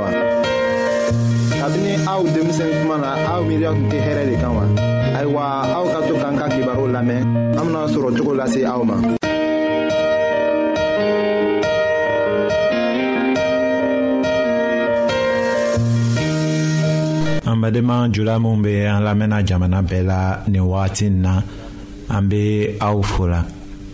wa. kabini aw denmisɛn kuma na aw miiriya tun tɛ hɛrɛ de kan wa. ayiwa aw ka to k'an ka kibaru lamɛn an bena sɔrɔ cogo lase aw ma. an badenma jula minw be an lamɛnna jamana bɛɛ la nin wagati na an be aw fola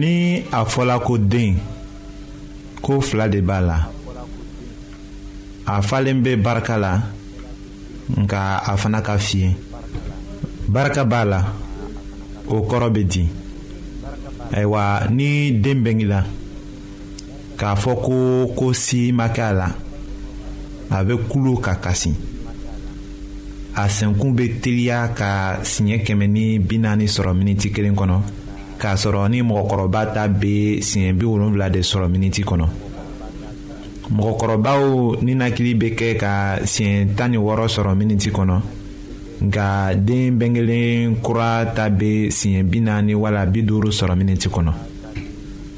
ni a fɔla ko den ko fila de b'a la a falen bɛ barika la nka a fana ka fiye barika b'a la o kɔrɔ bɛ di ayiwa ni den bɛngila k'a fɔ ko ko si ma kɛ a la a bɛ kulu ka kasi a senkun bɛ teliya ka siɲɛ kɛmɛ ni bi naani sɔrɔ miniti kelen kɔnɔ k'a sɔrɔ ni mɔgɔkɔrɔba ta bɛ siɲɛ bi wolonwula de sɔrɔ miniti kɔnɔ mɔgɔkɔrɔbaw ninakili bɛ kɛ ka siɲɛ tan ni wɔɔrɔ sɔrɔ miniti kɔnɔ nka den bɛnkelen kura ta bɛ siɲɛ bi naani wala bi duuru sɔrɔ miniti kɔnɔ.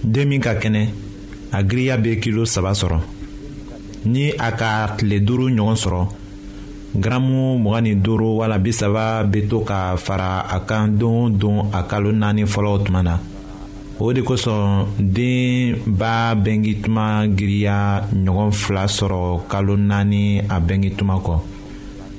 den min ka kɛnɛ a giriya bɛ kilo saba sɔrɔ ni a ka tile duuru ɲɔgɔn sɔrɔ garamu mugan ni duuru wala bi saba bɛ to ka fara a kan don o don a kalo naani fɔlɔ tuma na o de kosɔn den ba bɛnki tuma giriya ɲɔgɔn fila sɔrɔ kalo naani a bɛnki tuma kɔ.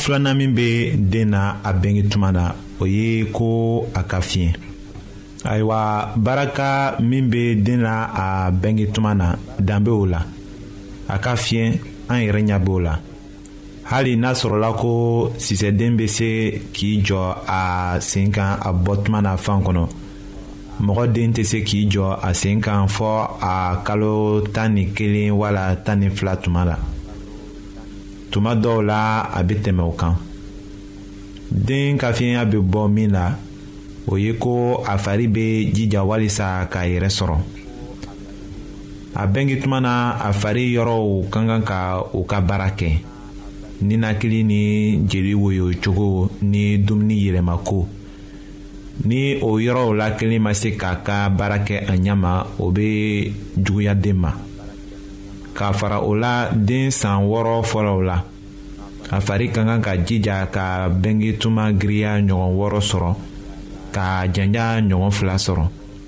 filanan min bɛ den na a bɛnge tuma na o ye ko a ka fiɲɛ ayiwa baraka min bɛ den na a bɛnge tuma na dan bɛ o la a ka fiɲɛ an yɛrɛ ɲɛ b'o la hali n'a sɔrɔla ko sisɛden bɛ se k'i jɔ a sen kan a bɔtuma na fan kɔnɔ mɔgɔ den tɛ se k'i jɔ a sen kan fɔ a kalo tan ni kelen wala tan ni fila tuma la tuma dɔw la a bɛ tɛmɛ o kan den ka fiɲɛya bɛ bɔ min na o ye ko a fari bɛ jija walisa k'a yɛrɛ sɔrɔ. a bɛnge tuma na a fari yɔrɔw ka kan ka u ka baara kɛ ninakili ni jeli woyo cogo ni dumuni yɛlɛmako ni o yɔrɔw la kelen ma se k'a ka baara kɛ a ɲɛ ma o bɛ juguya den ma k'a fara o la den san wɔɔrɔ fɔlɔw la a fari ka kan ka jija ka bɛnge tuma giriya ɲɔgɔn wɔɔrɔ sɔrɔ ka janja ɲɔgɔn fila sɔrɔ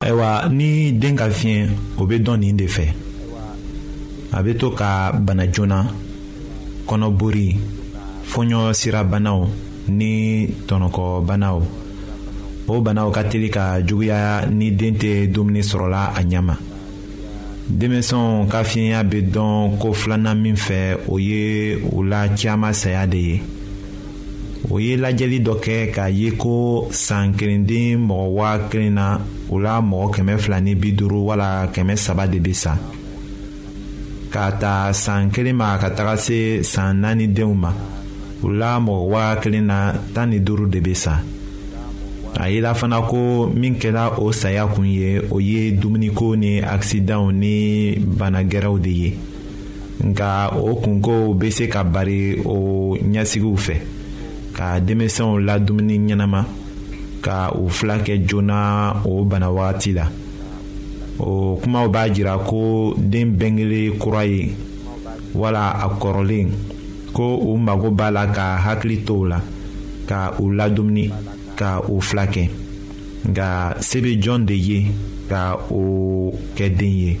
ayiwa ni den ka fiɲɛ o bɛ dɔn nin de fɛ a bɛ to ka bana joona kɔnɔbori fɔɲɔ sirabanaw ni tɔnɔkɔbanaw o banaw ka teli ka juguya ni den tɛ dumuni sɔrɔla a ɲɛ ma denmisɛnw ka fiɲɛya bɛ dɔn ko filanan min fɛ o ye u la caman saya de ye. o ye lajɛli dɔ kɛ k'a ye ko san kelenden mɔgɔ waa kelen na o la mɔgɔ kɛmɛ fila ni bi duuru wala kɛmɛ saba de bɛ sa k'a ta san kelen ma ka taga se san naani denw ma o la mɔgɔ waa kelen na tan ni duuru de bɛ sa a yela fana ko min kɛra o saya kun ye o ye dumuniko ni akisidanw ni bana gɛrɛw de ye nka o kunkow bɛ se ka bari o ɲɛsigiw fɛ ka denmisɛnw la dumuni ɲɛnama ka u fila kɛ joona o bana wagati la o kumaw b'a jira ko den bɛnkelen kura ye wala a kɔrɔlen ko u mago b'a la ka hakili to la ka u ladumuni ka u fila kɛ nka se bɛ jɔn de ye ka o kɛ den ye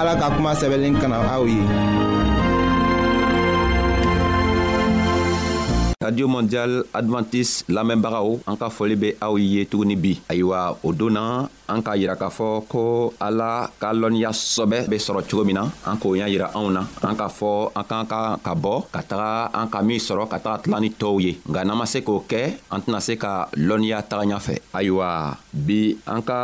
ala ka kuma sɛbɛnlen kana aw ye radio mondial adventiste lamɛnbagaw an ka foli be aw ye tuguni bi ayiwa o don na an k'a yira k'a fɔ ko ala ka lɔnniya sɔbɛ be sɔrɔ cogo min na an k'o y'a yira anw na an k'a fɔ an k'an ka ka bɔ ka taga an ka min sɔrɔ ka taga tila ni tɔɔw ye nka n'an ma se k'o kɛ an tɛna se ka lɔnniya taga ɲafɛ ayiwa bi an ka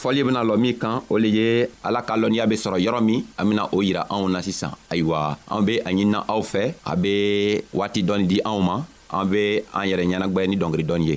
fɔli bena lɔ min kan o le ye ala ka lɔnniya be sɔrɔ yɔrɔ min an bena o yira anw na sisan ayiwa an be a ɲinina aw fɛ a be waati dɔɔni di anw ma an be an yɛrɛ ɲɛnagwɛ ni dɔngeri dɔɔni ye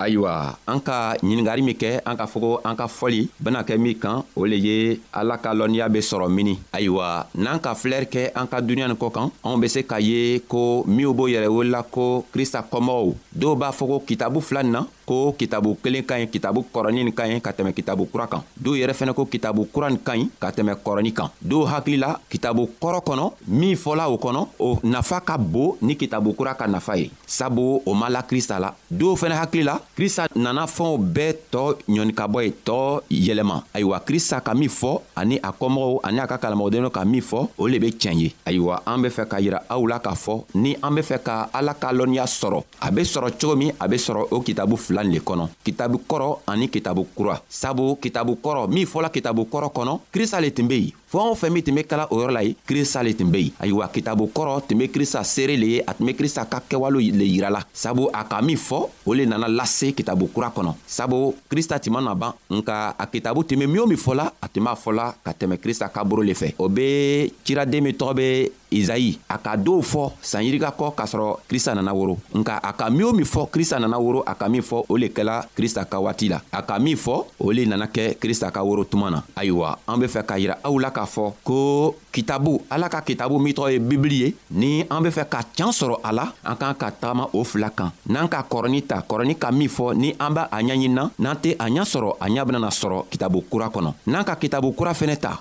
ayiwa an ka ɲiningari min kɛ an ka fɔko an ka fɔli bena kɛ min kan o le ye ala ka lɔnniya be sɔrɔ mini ayiwa n'an ka filɛri kɛ an ka duniɲa nin kɔ kan anw be se ka ye ko minw b'o yɛrɛ welila ko krista kɔmɔgɔw dɔw b'a fɔ ko kitabu fila nin na ko kitabu kelen ka ɲi kitabu kɔrɔni nin ka ɲi ka tɛmɛ kitabu kura kan dɔw yɛrɛ fɛnɛ ko kitabu kura nin ka ɲi ka tɛmɛ kɔrɔni kan dɔw hakili la kitabu kɔrɔ kɔnɔ min fɔla o kɔnɔ o nafa ka bon ni kitabu kura ka nafa ye sabu o ma la krista la dɔw fɛnɛ hakili la krista nana fɛnw bɛɛ tɔɔ ɲɔni ka bɔ ye tɔɔ yɛlɛma ayiwa krista ka min fɔ ani a kɔmɔgɔw ani a ka kalamɔgɔdenw ka min fɔ o le be tiɲɛ ye ayiwa an be fɛ ka yira aw la k'a fɔ ni an be fɛ ka ala ka lɔnniya sɔrɔ a be sɔrɔ cogo min a be sɔrɔ o kitabu fila le kɔnɔ kitabu kɔrɔ ani kitabu kura sabu kitabu kɔrɔ min fɔla kitabu kɔrɔ kɔnɔ krista le tun be yen fɛɛn o fɛn min tun be kala o yɔrɔ la ye krista le tun be yen ayiwa kitabu kɔrɔ tun be krista seere le ye a tun be krista ka kɛwalew le yira la sabu a ka min fɔ o le nana lase kitabu kura kɔnɔ sabu krista tun ma na ban nka a kitabu tun be min o min fɔla a tun b'a fɔla ka tɛmɛ krista ka boro le fɛ o be ciraden min tɔgɔ be izayi a ka dɔw fɔ sanyirika kɔ k'a sɔrɔ krista nana woro nka a ka min o min fɔ krista nana woro a ka min fɔ o le kɛla krista ka waati la a ka min fɔ o le nana kɛ krista ka woro tuma na ayiwa an be fɛ k'a yira aw la k'a fɔ ko kitabu ala ka kitabu min tɔgɔ ye bibili ye ni an be fɛ ka can sɔrɔ a la an k'an ka tagama o fila kan n'an ka kɔrɔni ta kɔrɔni ka min fɔ ni an b'a a ɲaɲinina n'an tɛ a ɲa sɔrɔ a ɲa benana sɔrɔ kitabu kura kɔnɔ n'an ka kitabu kura fɛnɛ ta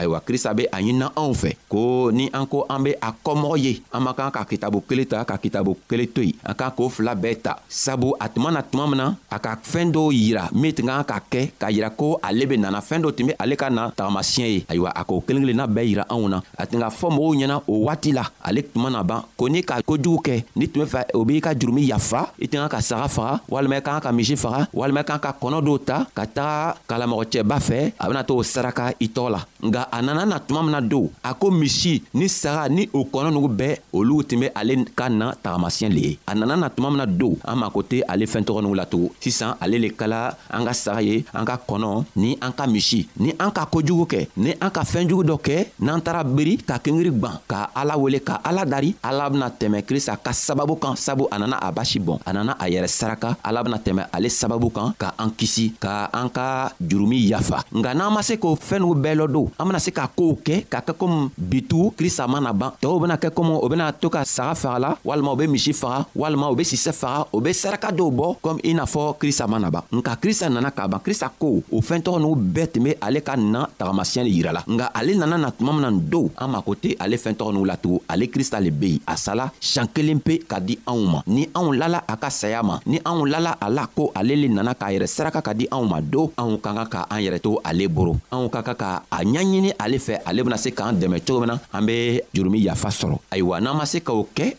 ayiwa krista be a ɲinina anw fɛ ko ni an ko an be a kɔmɔgɔ ye an man kan ka kitabu kelen ta ka kitabu kelen to yen an k'an k'o fila bɛɛ ta sabu a tuma na tuma min na a ka fɛɛn dɔw yira min tun kan ka kɛ k'a yira ko ale be nana fɛɛn dɔ tun be ale ka na tagamasiyɛ ye ayiwa a k'o kelen kelenna bɛɛ yira anw na a tun ka fɔ mɔgɔw ɲɛna o waati la ale tuma na ban ko ni ka kojugu kɛ ni tun bɛ fɛ o b'i ka jurumi yafa i tɛ kan ka saga faga walima i ka kan ka misi faga walima i ka kan ka kɔnɔ dɔw ta ka taga kalamɔgɔcɛba fɛ a bɛna to o saraka i tɔgɔ la nka a nana na tuma min na don a ko misi ni saga ni o kɔnɔ nugu bɛɛ olu tun bɛ ale ka na tagamasiyɛn le ye a nana na tuma min na don an mako tɛ ale fɛn tɔgɔ nugu la tugun sisan ale le kala an ka saga ye an ka kɔnɔ ni an ka misi ni an ka kojugu kɛ ni an ka fɛɛn jugu dɔ kɛ n'an taara beri ka kengiri gwan ka ala wele ka ala dari ala bena tɛmɛ krista ka sababu kan sabu a nana a basi bɔn a nana a yɛrɛ saraka ala bena tɛmɛ ale sababu kan ka an kisi ka an ka jurumi yafa nka n'an ma se k'o fɛɛn nugu bɛɛ lɔ don an bena se ka koow kɛ ka kɛ komi bitu krista mana ban tɔɔw bena kɛ komi o bena to ka saga fagala walima u be misi faga walima u be sisɛ faga u be saraka a dɔw bɔ komi i n'a fɔ krista ma na ban nka krista nana k'a ban krista ko o fɛn tɔgɔ n'u bɛɛ tun be ale ka na tagamasiyɛn le yirala nka ale nana na tuma min na don an mako tɛ ale fɛn tɔgɔ n'u latugun ale krista le be yen a sala siɲan kelen pe ka di anw ma ni anw lala a ka saya ma ni anw lala a la ko ale le nana k'a yɛrɛ saraka ka di anw ma don anw ka kan ka an yɛrɛ to ale boro anw ka kan ka a ɲaɲini ale fɛ ale bena se k'an dɛmɛ cogo min na an be jurumi yafa sɔrɔ ayiwa n'an ma se k'o kɛ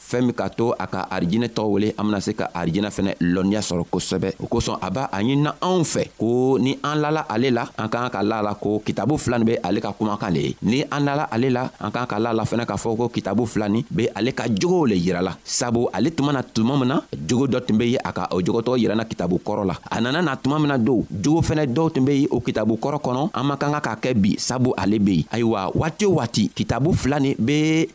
fɛɛn min k'a to a ka arijinɛ tɔgɔ wele an bena se ka arijinɛ fɛnɛ lɔnniya sɔrɔ kosɛbɛ o kosɔn a b'a a ɲinina anw fɛ ko ni an lala ale la an k'an ka la la ko kitabu fila ni be ale ka kumakan le ye ni an lala ale la an k'an ka la la fɛnɛ k'a fɔ ko kitabu fila ni be ale ka jogow le yirala sabu ale tuma na tuma min na jogo dɔ tun be ye a ka o jogotɔgɔ yirana kitabu kɔrɔ la a nana na tuma min na don jogo fɛnɛ dɔw tun be ye o kitabu kɔrɔ kɔnɔ an man kan ka k'a kɛ bi sabu ale be yen ayiwa waati o waati kitabu fila ni be